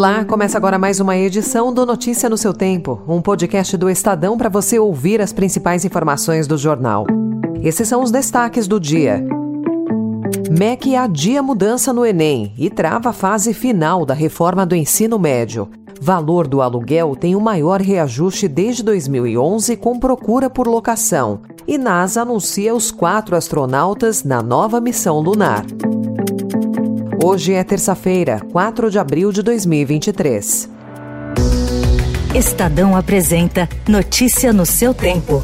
Olá, começa agora mais uma edição do Notícia no seu Tempo, um podcast do Estadão para você ouvir as principais informações do jornal. Esses são os destaques do dia. MEC adia mudança no Enem e trava a fase final da reforma do ensino médio. Valor do aluguel tem o maior reajuste desde 2011 com procura por locação. E NASA anuncia os quatro astronautas na nova missão lunar. Hoje é terça-feira, 4 de abril de 2023. Estadão apresenta Notícia no seu tempo.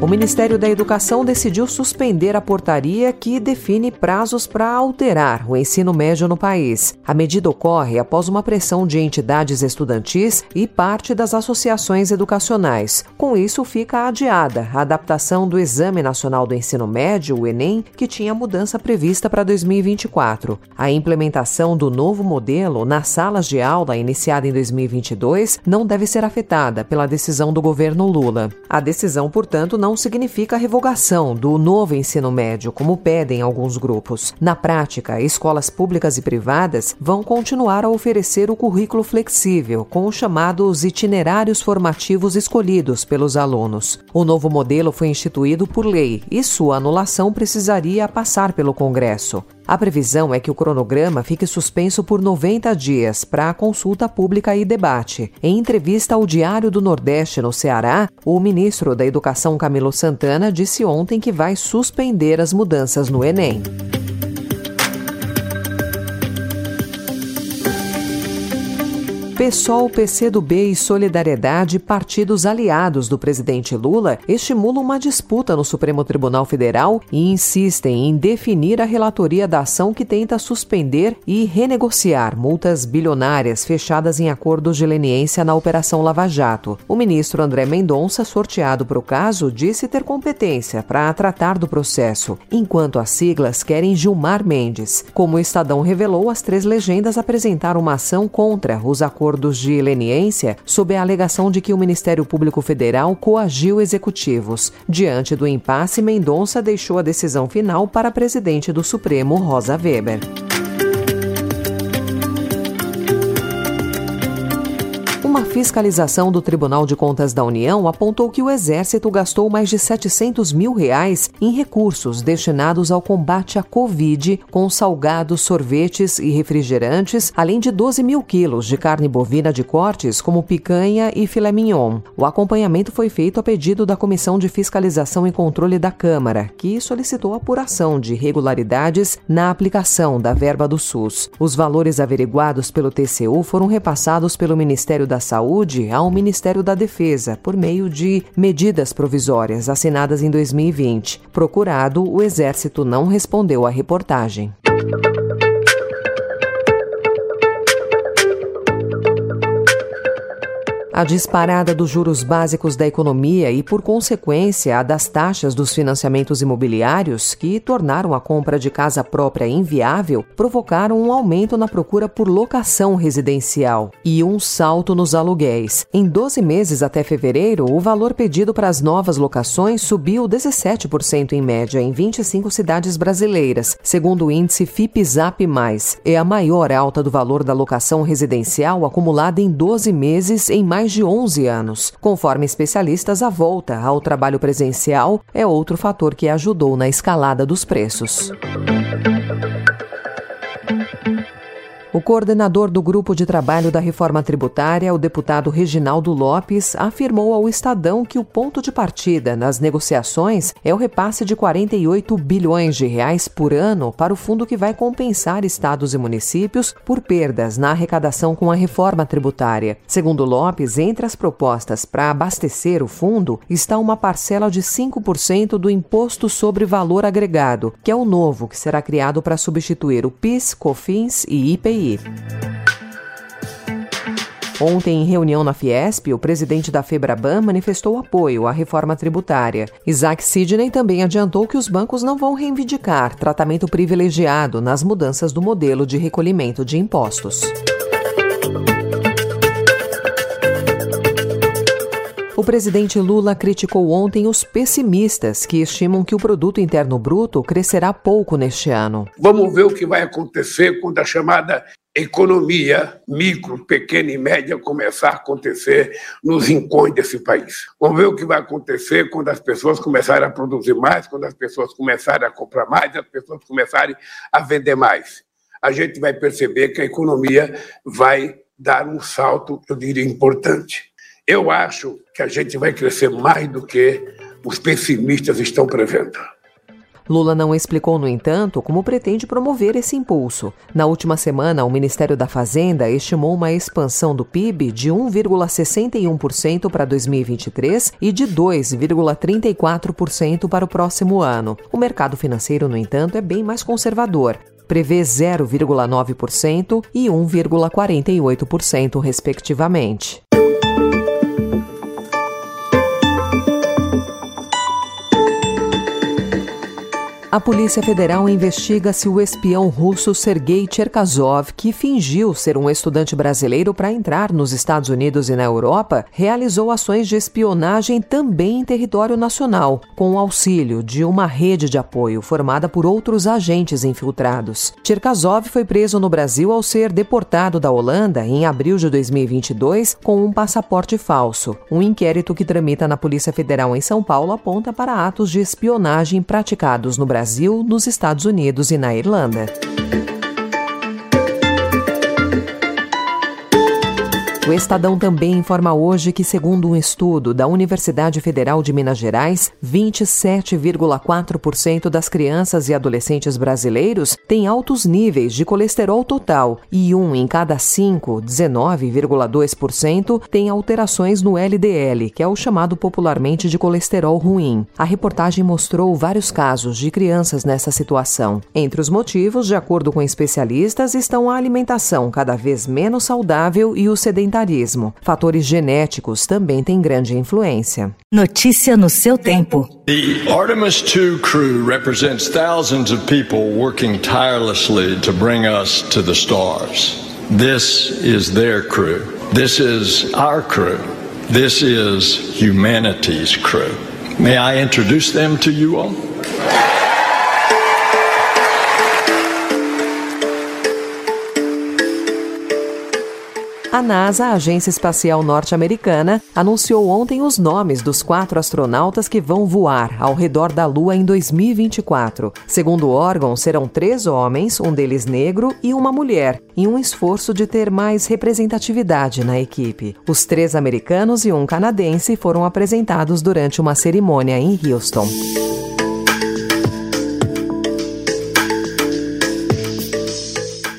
O Ministério da Educação decidiu suspender a portaria que define prazos para alterar o ensino médio no país. A medida ocorre após uma pressão de entidades estudantis e parte das associações educacionais. Com isso, fica adiada a adaptação do Exame Nacional do Ensino Médio, o Enem, que tinha mudança prevista para 2024. A implementação do novo modelo nas salas de aula, iniciada em 2022, não deve ser afetada pela decisão do governo Lula. A decisão, portanto, não não significa a revogação do novo ensino médio, como pedem alguns grupos. Na prática, escolas públicas e privadas vão continuar a oferecer o currículo flexível, com os chamados itinerários formativos escolhidos pelos alunos. O novo modelo foi instituído por lei e sua anulação precisaria passar pelo Congresso. A previsão é que o cronograma fique suspenso por 90 dias para consulta pública e debate. Em entrevista ao Diário do Nordeste no Ceará, o ministro da Educação Camilo Santana disse ontem que vai suspender as mudanças no Enem. PSOL, PCdoB e Solidariedade, partidos aliados do presidente Lula, estimulam uma disputa no Supremo Tribunal Federal e insistem em definir a relatoria da ação que tenta suspender e renegociar multas bilionárias fechadas em acordos de leniência na Operação Lava Jato. O ministro André Mendonça, sorteado para o caso, disse ter competência para tratar do processo, enquanto as siglas querem Gilmar Mendes. Como o Estadão revelou, as três legendas apresentaram uma ação contra os acordos acordos de leniência sob a alegação de que o Ministério Público Federal coagiu executivos. Diante do impasse, Mendonça deixou a decisão final para a presidente do Supremo, Rosa Weber. Uma fiscalização do Tribunal de Contas da União apontou que o Exército gastou mais de 700 mil reais em recursos destinados ao combate à Covid, com salgados, sorvetes e refrigerantes, além de 12 mil quilos de carne bovina de cortes, como picanha e filé mignon. O acompanhamento foi feito a pedido da Comissão de Fiscalização e Controle da Câmara, que solicitou apuração de irregularidades na aplicação da verba do SUS. Os valores averiguados pelo TCU foram repassados pelo Ministério da Saúde ao Ministério da Defesa por meio de medidas provisórias assinadas em 2020. Procurado, o Exército não respondeu à reportagem. A disparada dos juros básicos da economia e, por consequência, a das taxas dos financiamentos imobiliários, que tornaram a compra de casa própria inviável, provocaram um aumento na procura por locação residencial e um salto nos aluguéis. Em 12 meses até fevereiro, o valor pedido para as novas locações subiu 17% em média em 25 cidades brasileiras, segundo o índice FIPZAP+. É a maior alta do valor da locação residencial acumulada em 12 meses em mais mais de 11 anos. Conforme especialistas, a volta ao trabalho presencial é outro fator que ajudou na escalada dos preços. O coordenador do Grupo de Trabalho da Reforma Tributária, o deputado Reginaldo Lopes, afirmou ao Estadão que o ponto de partida nas negociações é o repasse de 48 bilhões de reais por ano para o fundo que vai compensar estados e municípios por perdas na arrecadação com a reforma tributária. Segundo Lopes, entre as propostas para abastecer o fundo está uma parcela de 5% do Imposto sobre Valor Agregado, que é o novo que será criado para substituir o PIS, COFINS e IPI Ontem, em reunião na Fiesp, o presidente da Febraban manifestou apoio à reforma tributária. Isaac Sidney também adiantou que os bancos não vão reivindicar tratamento privilegiado nas mudanças do modelo de recolhimento de impostos. O presidente Lula criticou ontem os pessimistas que estimam que o produto interno bruto crescerá pouco neste ano. Vamos ver o que vai acontecer quando a chamada economia micro, pequena e média começar a acontecer nos rincões desse país. Vamos ver o que vai acontecer quando as pessoas começarem a produzir mais, quando as pessoas começarem a comprar mais, as pessoas começarem a vender mais. A gente vai perceber que a economia vai dar um salto, eu diria, importante. Eu acho que a gente vai crescer mais do que os pessimistas estão prevendo. Lula não explicou, no entanto, como pretende promover esse impulso. Na última semana, o Ministério da Fazenda estimou uma expansão do PIB de 1,61% para 2023 e de 2,34% para o próximo ano. O mercado financeiro, no entanto, é bem mais conservador prevê 0,9% e 1,48%, respectivamente. A Polícia Federal investiga se o espião russo Sergei Cherkasov, que fingiu ser um estudante brasileiro para entrar nos Estados Unidos e na Europa, realizou ações de espionagem também em território nacional, com o auxílio de uma rede de apoio formada por outros agentes infiltrados. Cherkasov foi preso no Brasil ao ser deportado da Holanda em abril de 2022 com um passaporte falso. Um inquérito que tramita na Polícia Federal em São Paulo aponta para atos de espionagem praticados no Brasil Brasil, nos Estados Unidos e na Irlanda. O Estadão também informa hoje que, segundo um estudo da Universidade Federal de Minas Gerais, 27,4% das crianças e adolescentes brasileiros têm altos níveis de colesterol total e um em cada cinco, 19,2%, tem alterações no LDL, que é o chamado popularmente de colesterol ruim. A reportagem mostrou vários casos de crianças nessa situação. Entre os motivos, de acordo com especialistas, estão a alimentação cada vez menos saudável e o sedentarismo sedentarismo. Fatores genéticos também têm grande influência. Notícia no seu tempo. The Artemis 2 crew represents thousands of people working tirelessly to bring us to the stars. This is their crew. This is our crew. This is humanity's crew. May I introduce them to you all? A NASA, a agência espacial norte-americana, anunciou ontem os nomes dos quatro astronautas que vão voar ao redor da Lua em 2024. Segundo o órgão, serão três homens, um deles negro e uma mulher, em um esforço de ter mais representatividade na equipe. Os três americanos e um canadense foram apresentados durante uma cerimônia em Houston.